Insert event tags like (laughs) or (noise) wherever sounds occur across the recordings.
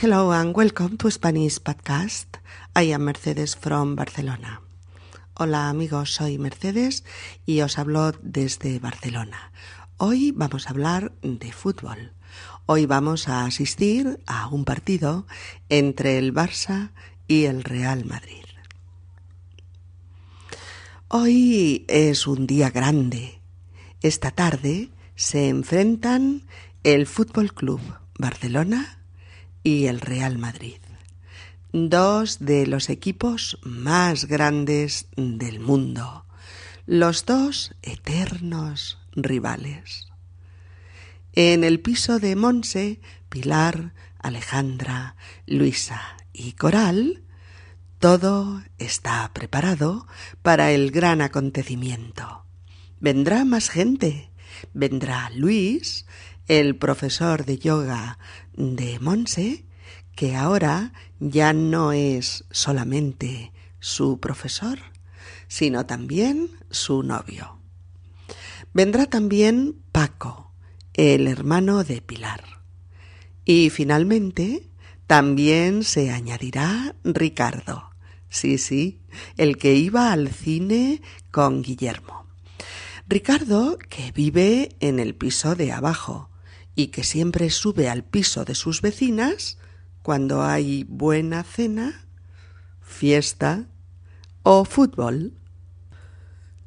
Hello and welcome to Spanish Podcast. I am Mercedes from Barcelona. Hola amigos, soy Mercedes y os hablo desde Barcelona. Hoy vamos a hablar de fútbol. Hoy vamos a asistir a un partido entre el Barça y el Real Madrid. Hoy es un día grande. Esta tarde se enfrentan el Fútbol Club Barcelona y el Real Madrid, dos de los equipos más grandes del mundo, los dos eternos rivales. En el piso de Monse, Pilar, Alejandra, Luisa y Coral todo está preparado para el gran acontecimiento. Vendrá más gente. Vendrá Luis, el profesor de yoga de Monse, que ahora ya no es solamente su profesor, sino también su novio. Vendrá también Paco, el hermano de Pilar. Y finalmente también se añadirá Ricardo, Sí, sí, el que iba al cine con Guillermo. Ricardo, que vive en el piso de abajo y que siempre sube al piso de sus vecinas cuando hay buena cena, fiesta o fútbol.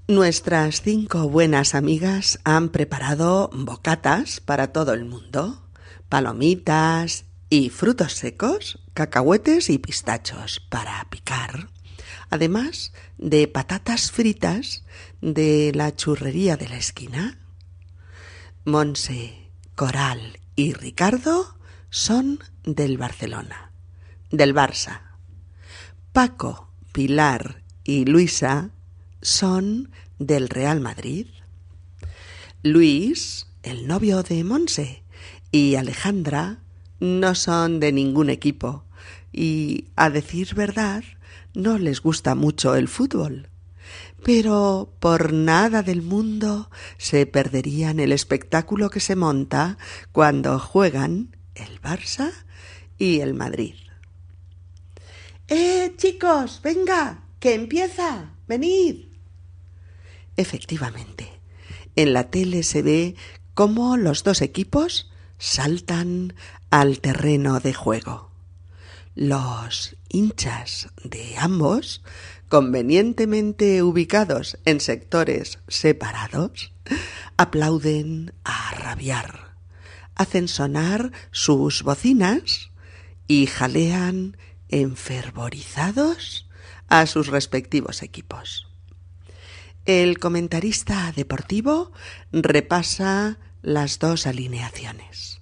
Nuestras cinco buenas amigas han preparado bocatas para todo el mundo, palomitas y frutos secos, cacahuetes y pistachos para picar, además de patatas fritas de la churrería de la esquina. Monse, Coral y Ricardo son del Barcelona, del Barça. Paco, Pilar y Luisa son del Real Madrid. Luis, el novio de Monse, y Alejandra no son de ningún equipo y, a decir verdad, no les gusta mucho el fútbol. Pero por nada del mundo se perderían el espectáculo que se monta cuando juegan el Barça y el Madrid. ¡Eh, chicos! ¡Venga! ¡Que empieza! ¡Venid! Efectivamente, en la tele se ve cómo los dos equipos saltan al terreno de juego. Los hinchas de ambos, convenientemente ubicados en sectores separados, aplauden a rabiar, hacen sonar sus bocinas y jalean enfervorizados a sus respectivos equipos. El comentarista deportivo repasa las dos alineaciones.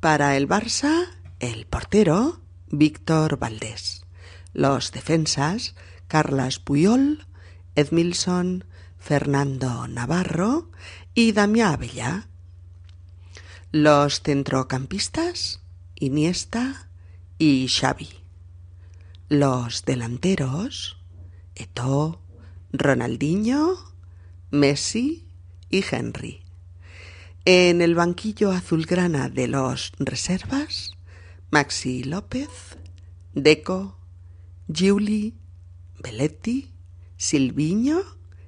Para el Barça, el portero, Víctor Valdés. Los defensas, Carlas Puyol, Edmilson, Fernando Navarro y Damián Abella. Los centrocampistas, Iniesta y Xavi. Los delanteros, Eto, Ronaldinho, Messi y Henry. En el banquillo azulgrana de los reservas, Maxi López, Deco, Giuli, Belletti, Silviño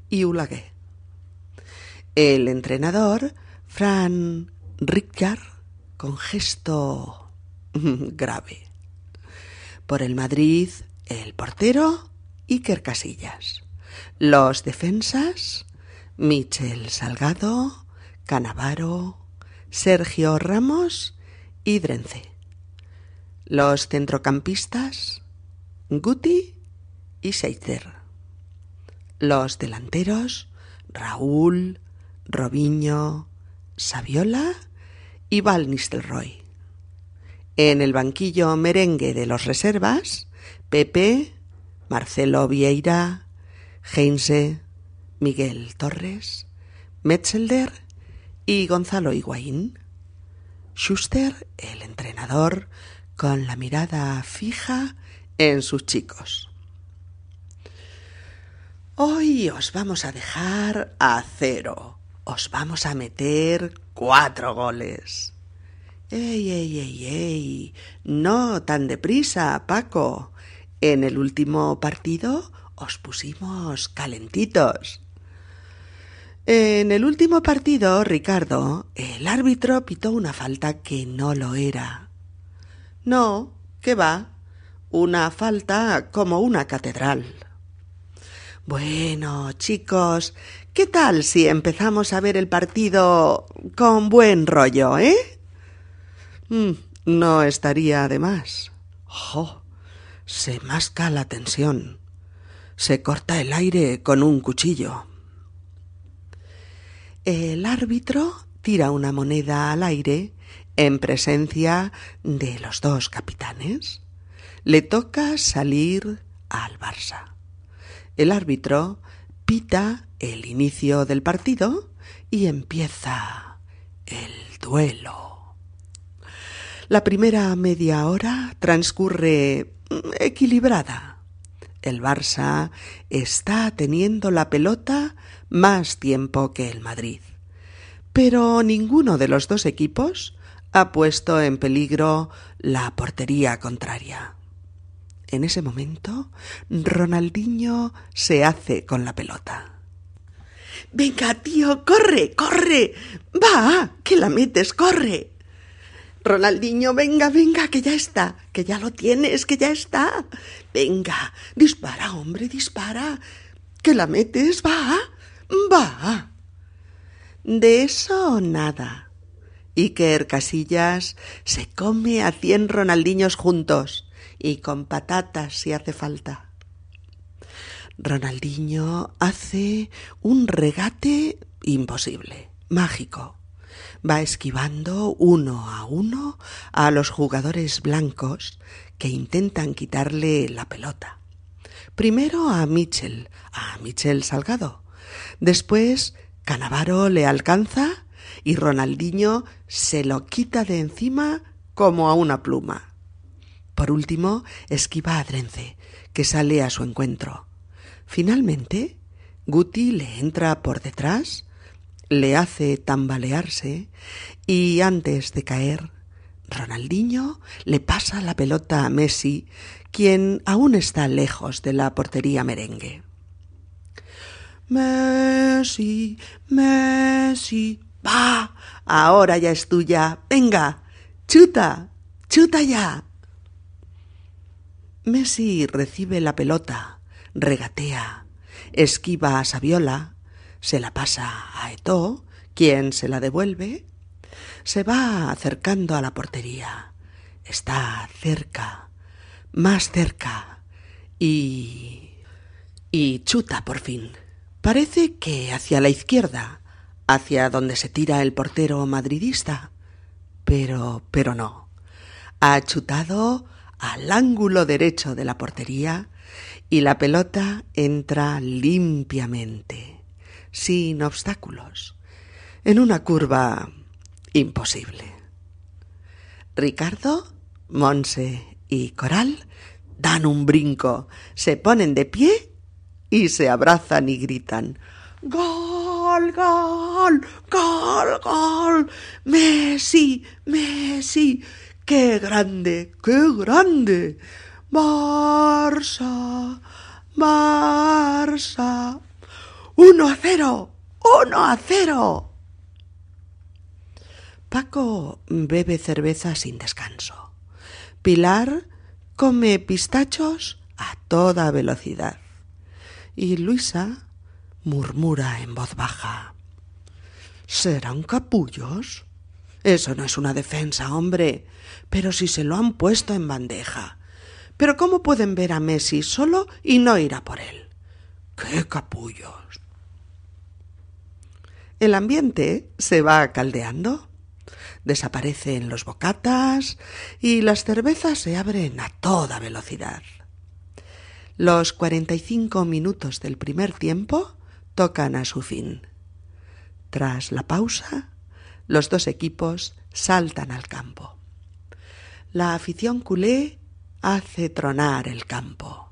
y Ulagué. El entrenador, Fran Ricard, con gesto (laughs) grave. Por el Madrid, el portero Iker Casillas. Los defensas, Michel Salgado, Canavaro, Sergio Ramos y Drence. Los centrocampistas, Guti y Seitzer. Los delanteros, Raúl, Robiño, Saviola y Val Nistelrooy. En el banquillo merengue de los reservas, Pepe, Marcelo Vieira, Heinze, Miguel Torres, Metzelder y Gonzalo Higuaín. Schuster, el entrenador, con la mirada fija en sus chicos. Hoy os vamos a dejar a cero. Os vamos a meter cuatro goles. ¡Ey, ey, ey, ey! No tan deprisa, Paco. En el último partido os pusimos calentitos. En el último partido, Ricardo, el árbitro pitó una falta que no lo era. No, que va, una falta como una catedral. Bueno, chicos, ¿qué tal si empezamos a ver el partido con buen rollo, eh? Mm, no estaría de más. ¡Jo! Se masca la tensión. Se corta el aire con un cuchillo. El árbitro tira una moneda al aire en presencia de los dos capitanes. Le toca salir al Barça. El árbitro pita el inicio del partido y empieza el duelo. La primera media hora transcurre equilibrada. El Barça está teniendo la pelota más tiempo que el Madrid. Pero ninguno de los dos equipos ha puesto en peligro la portería contraria. En ese momento, Ronaldinho se hace con la pelota. Venga, tío, corre, corre. Va, que la metes, corre. Ronaldinho, venga, venga, que ya está, que ya lo tienes, que ya está. Venga, dispara, hombre, dispara. Que la metes, va. Va. De eso nada. Iker Casillas se come a cien Ronaldiños juntos y con patatas si hace falta. Ronaldinho hace un regate imposible, mágico. Va esquivando uno a uno a los jugadores blancos que intentan quitarle la pelota. Primero a Mitchell, a Michel Salgado, Después Canavaro le alcanza y Ronaldinho se lo quita de encima como a una pluma. Por último, esquiva a Drense, que sale a su encuentro. Finalmente, Guti le entra por detrás, le hace tambalearse y antes de caer, Ronaldinho le pasa la pelota a Messi, quien aún está lejos de la portería merengue. Messi, Messi, ahora ya es tuya. Venga, chuta, chuta ya. Messi recibe la pelota, regatea, esquiva a Saviola, se la pasa a Eto, quien se la devuelve, se va acercando a la portería, está cerca, más cerca, y... y chuta por fin. Parece que hacia la izquierda, hacia donde se tira el portero madridista. Pero, pero no. Ha chutado al ángulo derecho de la portería y la pelota entra limpiamente, sin obstáculos, en una curva imposible. Ricardo, Monse y Coral dan un brinco, se ponen de pie y se abrazan y gritan Gol, gol, gol, gol. Messi, Messi. Qué grande, qué grande. Barça, Barça. Uno a cero, uno a cero. Paco bebe cerveza sin descanso. Pilar come pistachos a toda velocidad y Luisa murmura en voz baja. ¿Serán capullos? Eso no es una defensa, hombre. Pero si se lo han puesto en bandeja. Pero ¿cómo pueden ver a Messi solo y no ir a por él? ¡Qué capullos! El ambiente se va caldeando. Desaparecen los bocatas y las cervezas se abren a toda velocidad. Los cuarenta y cinco minutos del primer tiempo tocan a su fin. Tras la pausa, los dos equipos saltan al campo. La afición culé hace tronar el campo.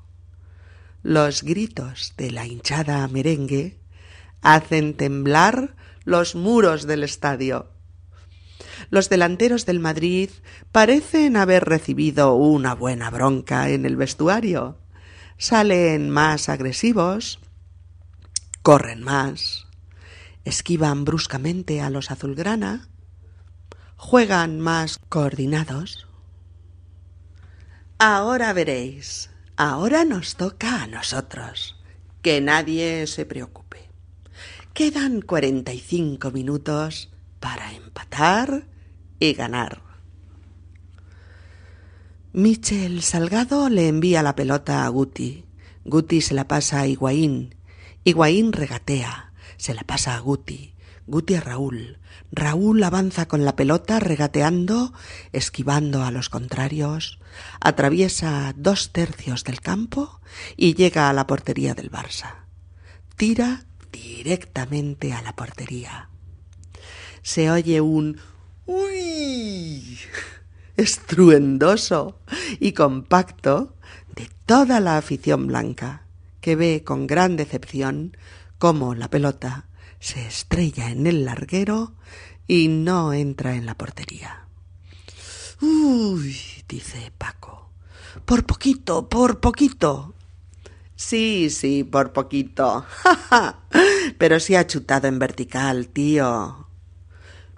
Los gritos de la hinchada merengue hacen temblar los muros del estadio. Los delanteros del Madrid parecen haber recibido una buena bronca en el vestuario. Salen más agresivos, corren más, esquivan bruscamente a los azulgrana, juegan más coordinados. Ahora veréis, ahora nos toca a nosotros. Que nadie se preocupe. Quedan cuarenta y cinco minutos para empatar y ganar. Michel Salgado le envía la pelota a Guti. Guti se la pasa a Higuaín. Higuaín regatea. Se la pasa a Guti. Guti a Raúl. Raúl avanza con la pelota regateando, esquivando a los contrarios, atraviesa dos tercios del campo y llega a la portería del Barça. Tira directamente a la portería. Se oye un uy (laughs) estruendoso y compacto de toda la afición blanca, que ve con gran decepción cómo la pelota se estrella en el larguero y no entra en la portería. Uy, dice Paco. Por poquito, por poquito. Sí, sí, por poquito. (laughs) pero sí ha chutado en vertical, tío.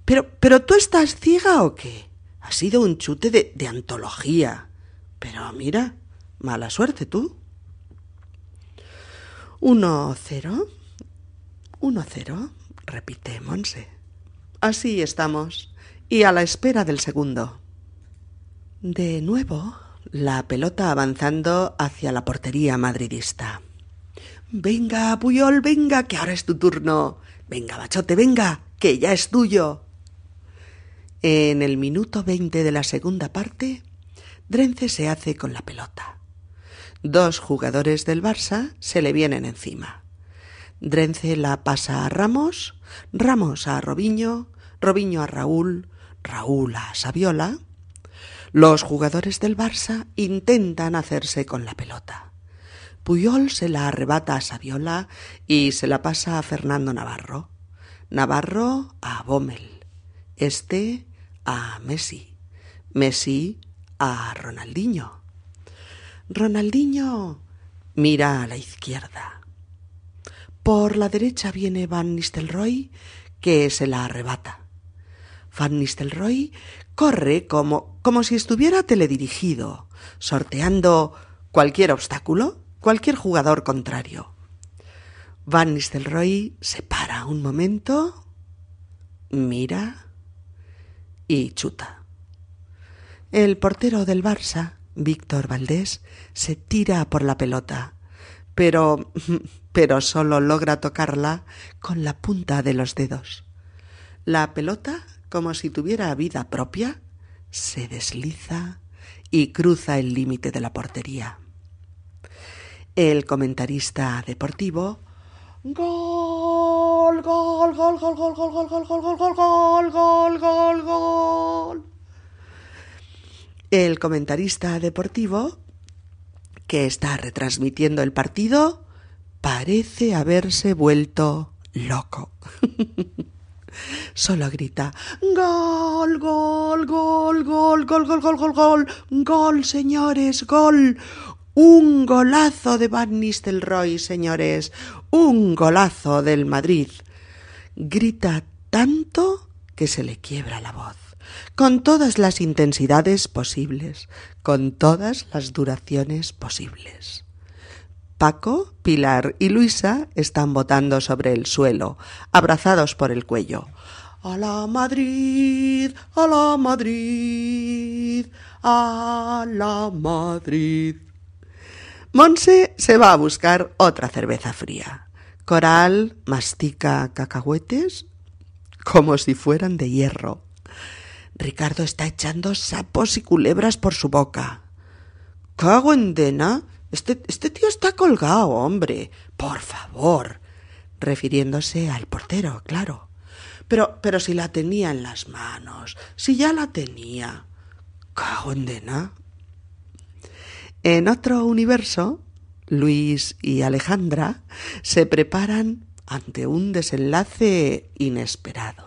Pero, pero tú estás ciega o qué? Ha sido un chute de, de antología. Pero mira, mala suerte tú. Uno cero. Uno cero, repite Monse. Así estamos, y a la espera del segundo. De nuevo, la pelota avanzando hacia la portería madridista. Venga, Puyol, venga, que ahora es tu turno. Venga, Bachote, venga, que ya es tuyo. En el minuto veinte de la segunda parte, Drence se hace con la pelota. Dos jugadores del Barça se le vienen encima. Drence la pasa a Ramos, Ramos a Robiño, Robiño a Raúl, Raúl a Saviola. Los jugadores del Barça intentan hacerse con la pelota. Puyol se la arrebata a Saviola y se la pasa a Fernando Navarro. Navarro a Bommel. Este a Messi. Messi a Ronaldinho. Ronaldinho mira a la izquierda. Por la derecha viene Van Nistelrooy, que se la arrebata. Van Nistelrooy corre como, como si estuviera teledirigido, sorteando cualquier obstáculo, cualquier jugador contrario. Van Nistelrooy se para un momento, mira y chuta. El portero del Barça, Víctor Valdés, se tira por la pelota, pero pero solo logra tocarla con la punta de los dedos. La pelota, como si tuviera vida propia, se desliza y cruza el límite de la portería. El comentarista deportivo Gol, gol, gol, gol, gol, gol, gol, gol, gol, gol, gol, gol, gol, gol, gol. El comentarista deportivo que está retransmitiendo el partido parece haberse vuelto loco. (laughs) Solo grita Gol, gol, gol, gol, gol, gol, gol, gol, gol, gol, señores, gol. Un golazo de Van Nistelrooy, señores, un golazo del Madrid. Grita tanto que se le quiebra la voz, con todas las intensidades posibles, con todas las duraciones posibles. Paco, Pilar y Luisa están botando sobre el suelo, abrazados por el cuello. A la Madrid, a la Madrid, a la Madrid. Monse se va a buscar otra cerveza fría. Coral mastica cacahuetes como si fueran de hierro. Ricardo está echando sapos y culebras por su boca. ¿Cago en dena? Este, este tío está colgado, hombre. Por favor. refiriéndose al portero, claro. Pero, pero si la tenía en las manos, si ya la tenía. Cago en dena. En otro universo, Luis y Alejandra se preparan ante un desenlace inesperado.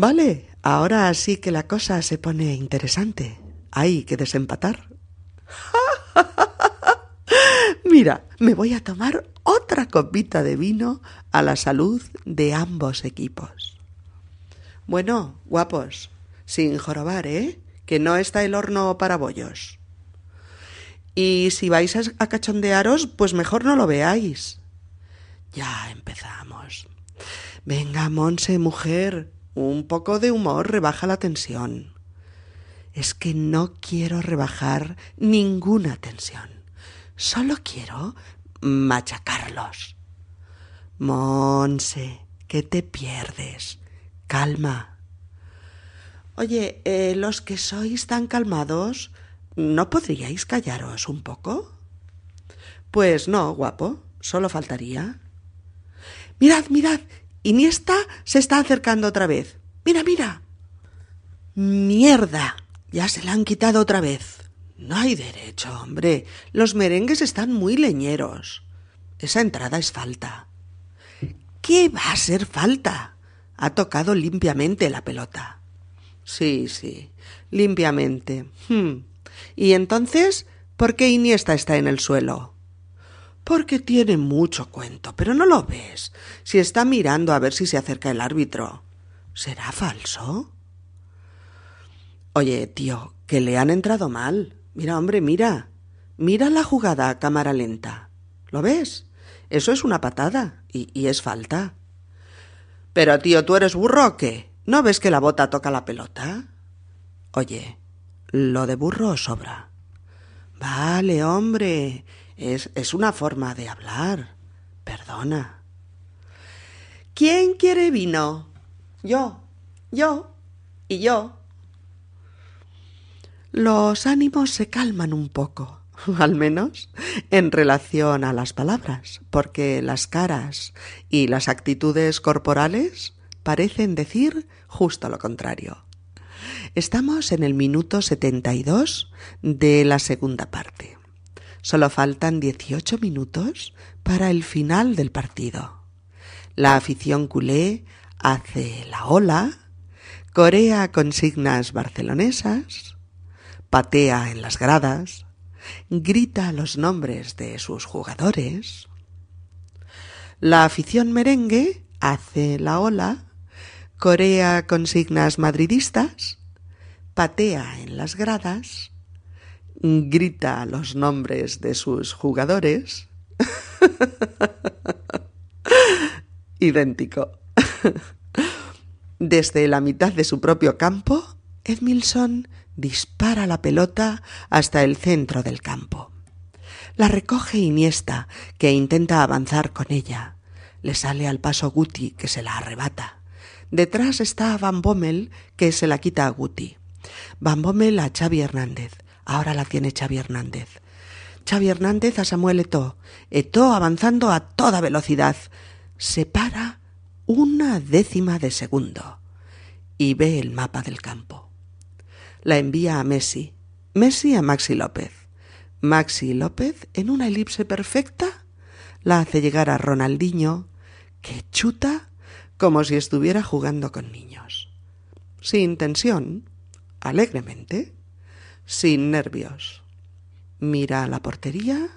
Vale, ahora sí que la cosa se pone interesante. Hay que desempatar. (laughs) Mira, me voy a tomar otra copita de vino a la salud de ambos equipos. Bueno, guapos, sin jorobar, ¿eh? Que no está el horno para bollos. Y si vais a cachondearos, pues mejor no lo veáis. Ya empezamos. Venga, Monse, mujer, un poco de humor rebaja la tensión. Es que no quiero rebajar ninguna tensión. Solo quiero machacarlos. Monse, ¿qué te pierdes? Calma. Oye, eh, los que sois tan calmados, ¿no podríais callaros un poco? Pues no, guapo, solo faltaría. Mirad, mirad, Iniesta se está acercando otra vez. Mira, mira. Mierda. Ya se la han quitado otra vez. No hay derecho, hombre. Los merengues están muy leñeros. Esa entrada es falta. ¿Qué va a ser falta? Ha tocado limpiamente la pelota. Sí, sí, limpiamente. Hmm. ¿Y entonces por qué Iniesta está en el suelo? Porque tiene mucho cuento, pero no lo ves. Si está mirando a ver si se acerca el árbitro. ¿Será falso? Oye, tío, que le han entrado mal. Mira, hombre, mira. Mira la jugada a cámara lenta. ¿Lo ves? Eso es una patada y, es falta. Pero, tío, ¿tú eres burro o qué? ¿No ves que la bota toca la pelota? Oye, lo de burro sobra. Vale, hombre. Es, es una forma de hablar. Perdona. ¿Quién quiere vino? Yo, yo y yo. Los ánimos se calman un poco, (laughs) al menos en relación a las palabras, porque las caras y las actitudes corporales parecen decir justo lo contrario. Estamos en el minuto 72 de la segunda parte. Solo faltan 18 minutos para el final del partido. La afición culé hace la ola, corea consignas barcelonesas, patea en las gradas, grita los nombres de sus jugadores. La afición merengue hace la ola, corea consignas madridistas, patea en las gradas, grita los nombres de sus jugadores. (laughs) Idéntico. (laughs) Desde la mitad de su propio campo, Edmilson dispara la pelota hasta el centro del campo. La recoge Iniesta, que intenta avanzar con ella. Le sale al paso Guti, que se la arrebata. Detrás está Van Bommel, que se la quita a Guti. Van Bommel a Xavi Hernández. Ahora la tiene Xavi Hernández. Xavi Hernández a Samuel Eto'o. Eto'o avanzando a toda velocidad. Se para una décima de segundo y ve el mapa del campo la envía a Messi, Messi a Maxi López. Maxi López, en una elipse perfecta, la hace llegar a Ronaldinho, que chuta como si estuviera jugando con niños. Sin tensión, alegremente, sin nervios. Mira a la portería,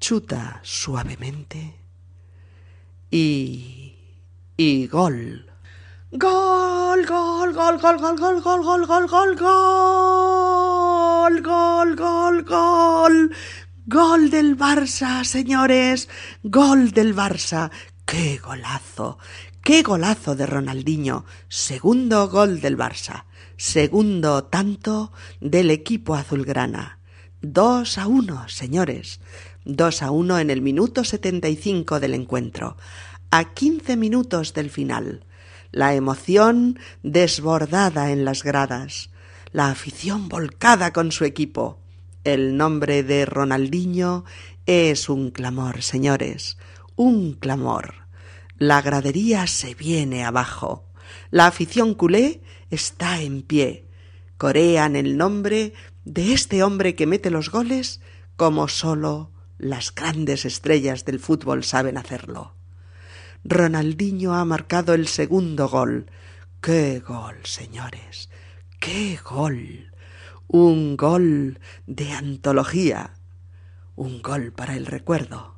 chuta suavemente y... y gol. Gol, gol, gol, gol, gol, gol, gol, gol, gol, gol, gol, gol, gol, gol. Gol del Barça, señores. Gol del Barça. ¡Qué golazo! ¡Qué golazo de Ronaldinho! Segundo gol del Barça. Segundo tanto del equipo azulgrana. Dos a uno, señores. Dos a uno en el minuto setenta y cinco del encuentro. A quince minutos del final la emoción desbordada en las gradas, la afición volcada con su equipo. El nombre de Ronaldinho es un clamor, señores, un clamor. La gradería se viene abajo. La afición culé está en pie. Corean el nombre de este hombre que mete los goles como solo las grandes estrellas del fútbol saben hacerlo. Ronaldinho ha marcado el segundo gol. ¡Qué gol, señores! ¡Qué gol! Un gol de antología. Un gol para el recuerdo.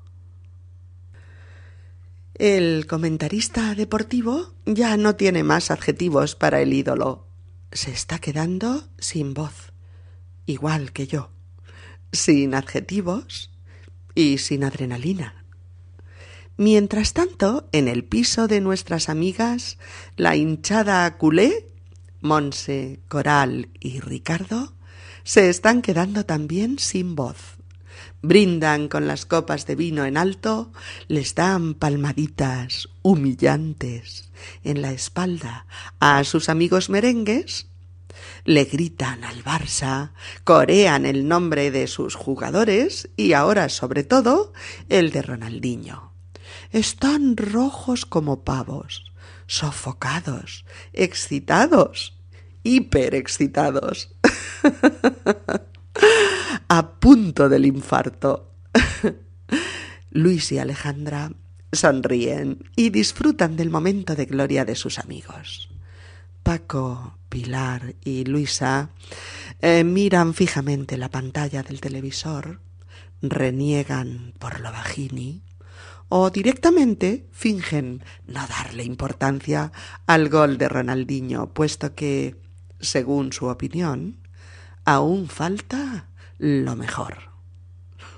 El comentarista deportivo ya no tiene más adjetivos para el ídolo. Se está quedando sin voz, igual que yo, sin adjetivos y sin adrenalina. Mientras tanto, en el piso de nuestras amigas, la hinchada culé, Monse, Coral y Ricardo, se están quedando también sin voz brindan con las copas de vino en alto, les dan palmaditas humillantes en la espalda a sus amigos merengues, le gritan al Barça, corean el nombre de sus jugadores y ahora sobre todo el de Ronaldinho. Están rojos como pavos, sofocados, excitados, hiperexcitados. (laughs) a punto del infarto. (laughs) Luis y Alejandra sonríen y disfrutan del momento de gloria de sus amigos. Paco, Pilar y Luisa eh, miran fijamente la pantalla del televisor, reniegan por lo bajini o directamente fingen no darle importancia al gol de Ronaldinho, puesto que, según su opinión, aún falta lo mejor.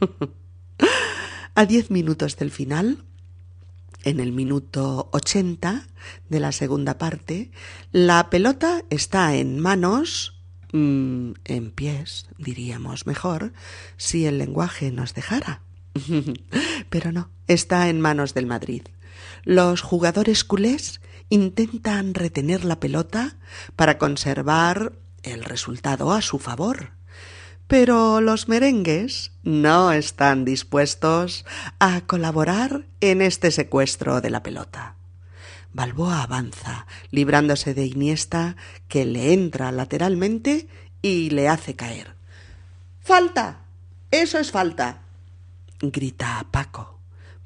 (laughs) A diez minutos del final, en el minuto ochenta de la segunda parte, la pelota está en manos, mm, en pies, diríamos mejor, si el lenguaje nos dejara. (laughs) Pero no, está en manos del Madrid. Los jugadores culés intentan retener la pelota para conservar el resultado a su favor. Pero los merengues no están dispuestos a colaborar en este secuestro de la pelota. Balboa avanza, librándose de Iniesta, que le entra lateralmente y le hace caer. ¡Falta! Eso es falta. grita Paco.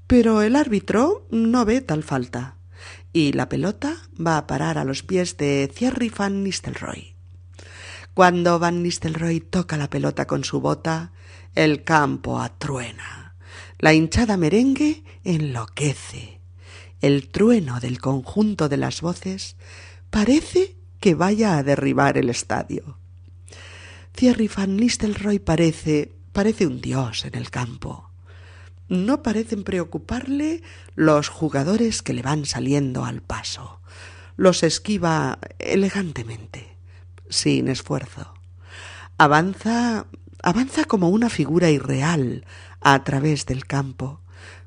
Pero el árbitro no ve tal falta. Y la pelota va a parar a los pies de Thierry van Nistelrooy. Cuando Van Nistelrooy toca la pelota con su bota, el campo atruena. La hinchada merengue enloquece. El trueno del conjunto de las voces parece que vaya a derribar el estadio. Thierry Van Nistelrooy parece parece un dios en el campo. No parecen preocuparle los jugadores que le van saliendo al paso. Los esquiva elegantemente sin esfuerzo. Avanza, avanza como una figura irreal a través del campo,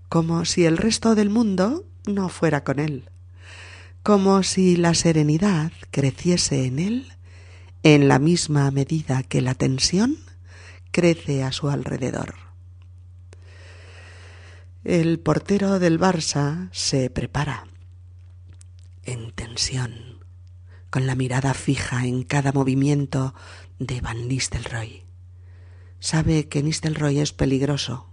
como si el resto del mundo no fuera con él, como si la serenidad creciese en él en la misma medida que la tensión crece a su alrededor. El portero del Barça se prepara en tensión con la mirada fija en cada movimiento de Van Nistelrooy. Sabe que Nistelrooy es peligroso,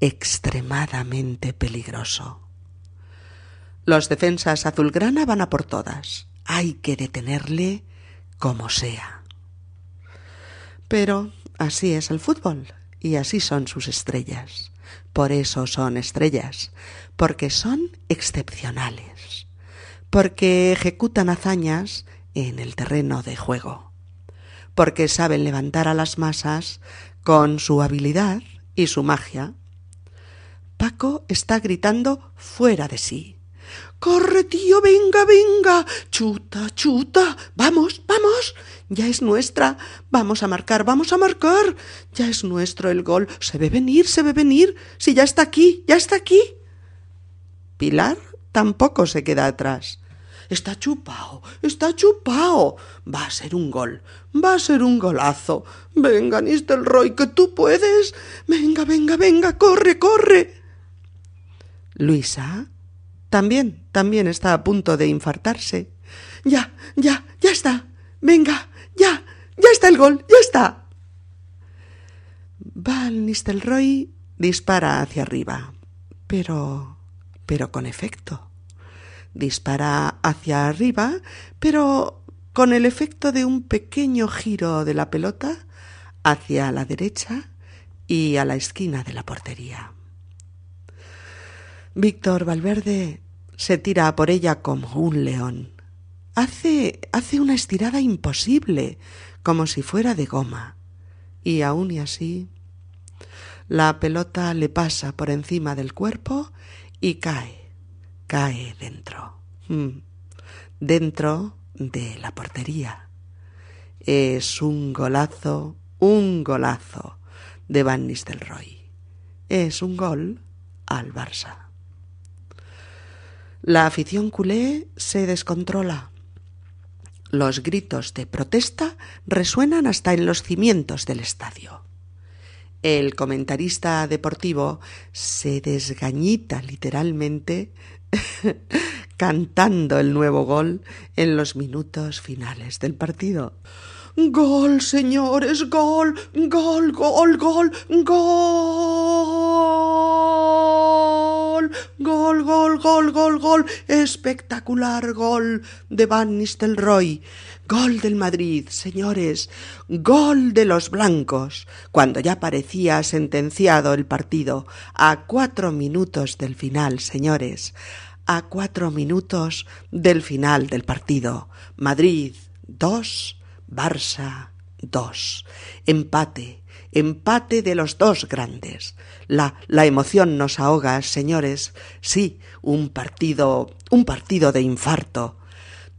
extremadamente peligroso. Los defensas azulgrana van a por todas. Hay que detenerle como sea. Pero así es el fútbol y así son sus estrellas. Por eso son estrellas, porque son excepcionales porque ejecutan hazañas en el terreno de juego, porque saben levantar a las masas con su habilidad y su magia. Paco está gritando fuera de sí. Corre, tío, venga, venga. Chuta, chuta. Vamos, vamos. Ya es nuestra. Vamos a marcar, vamos a marcar. Ya es nuestro el gol. Se ve venir, se ve venir. Si ya está aquí, ya está aquí. Pilar tampoco se queda atrás. Está chupao, está chupao. Va a ser un gol, va a ser un golazo. Venga, Nistelrooy, que tú puedes. Venga, venga, venga, corre, corre. Luisa también, también está a punto de infartarse. Ya, ya, ya está. Venga, ya, ya está el gol, ya está. Val Nistelrooy dispara hacia arriba, pero pero con efecto. dispara hacia arriba, pero con el efecto de un pequeño giro de la pelota hacia la derecha y a la esquina de la portería. Víctor Valverde se tira por ella como un león. Hace, hace una estirada imposible, como si fuera de goma. Y aún y así, la pelota le pasa por encima del cuerpo y cae, cae dentro. Mm, dentro de la portería. Es un golazo, un golazo de Van Nistelrooy. Es un gol al Barça. La afición culé se descontrola. Los gritos de protesta resuenan hasta en los cimientos del estadio. El comentarista deportivo se desgañita literalmente (laughs) cantando el nuevo gol en los minutos finales del partido. Gol, señores, gol, gol, gol, gol, gol, gol, gol, gol, gol, gol, espectacular gol de Van Nistelrooy. Gol del Madrid, señores, gol de los blancos, cuando ya parecía sentenciado el partido, a cuatro minutos del final, señores, a cuatro minutos del final del partido. Madrid dos, Barça 2. Empate, empate de los dos grandes. La, la emoción nos ahoga, señores. Sí, un partido, un partido de infarto.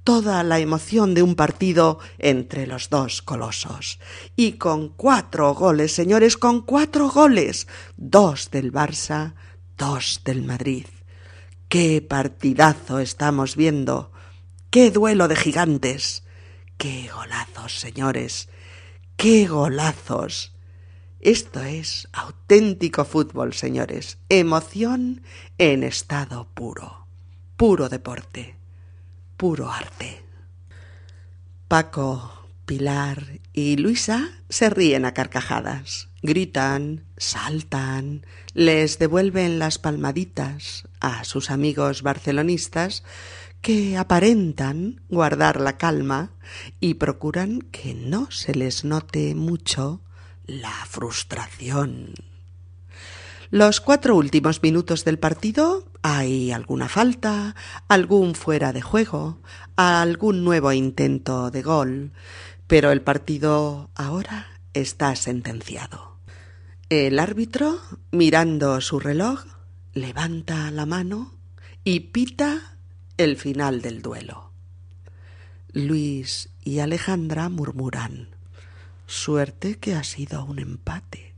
Toda la emoción de un partido entre los dos colosos. Y con cuatro goles, señores, con cuatro goles. Dos del Barça, dos del Madrid. ¡Qué partidazo estamos viendo! ¡Qué duelo de gigantes! ¡Qué golazos, señores! ¡Qué golazos! Esto es auténtico fútbol, señores. Emoción en estado puro. Puro deporte. Puro arte. Paco, Pilar y Luisa se ríen a carcajadas. Gritan, saltan, les devuelven las palmaditas a sus amigos barcelonistas que aparentan guardar la calma y procuran que no se les note mucho la frustración. Los cuatro últimos minutos del partido hay alguna falta, algún fuera de juego, algún nuevo intento de gol, pero el partido ahora está sentenciado. El árbitro, mirando su reloj, levanta la mano y pita el final del duelo. Luis y Alejandra murmuran Suerte que ha sido un empate.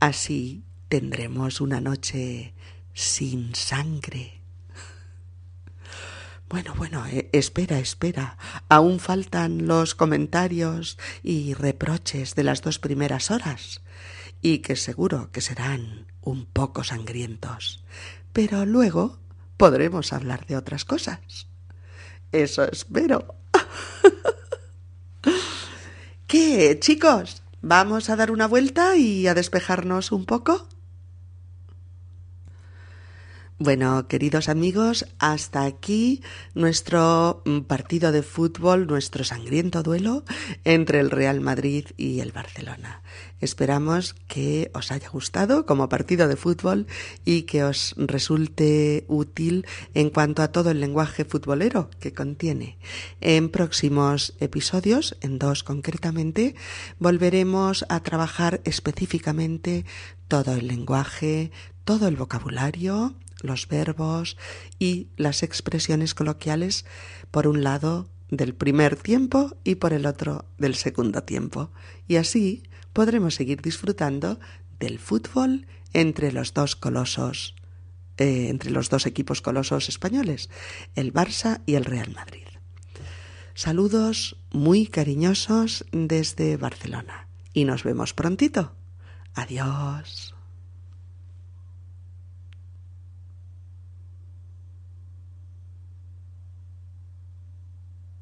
Así tendremos una noche sin sangre. Bueno, bueno, eh, espera, espera. Aún faltan los comentarios y reproches de las dos primeras horas, y que seguro que serán un poco sangrientos. Pero luego podremos hablar de otras cosas. Eso espero. (laughs) ¿Qué, chicos? ¿Vamos a dar una vuelta y a despejarnos un poco? Bueno, queridos amigos, hasta aquí nuestro mm, partido de fútbol, nuestro sangriento duelo entre el Real Madrid y el Barcelona. Esperamos que os haya gustado como partido de fútbol y que os resulte útil en cuanto a todo el lenguaje futbolero que contiene. En próximos episodios, en dos concretamente, volveremos a trabajar específicamente todo el lenguaje, todo el vocabulario, los verbos y las expresiones coloquiales, por un lado del primer tiempo y por el otro del segundo tiempo. Y así podremos seguir disfrutando del fútbol entre los dos colosos, eh, entre los dos equipos colosos españoles, el Barça y el Real Madrid. Saludos muy cariñosos desde Barcelona y nos vemos prontito. Adiós.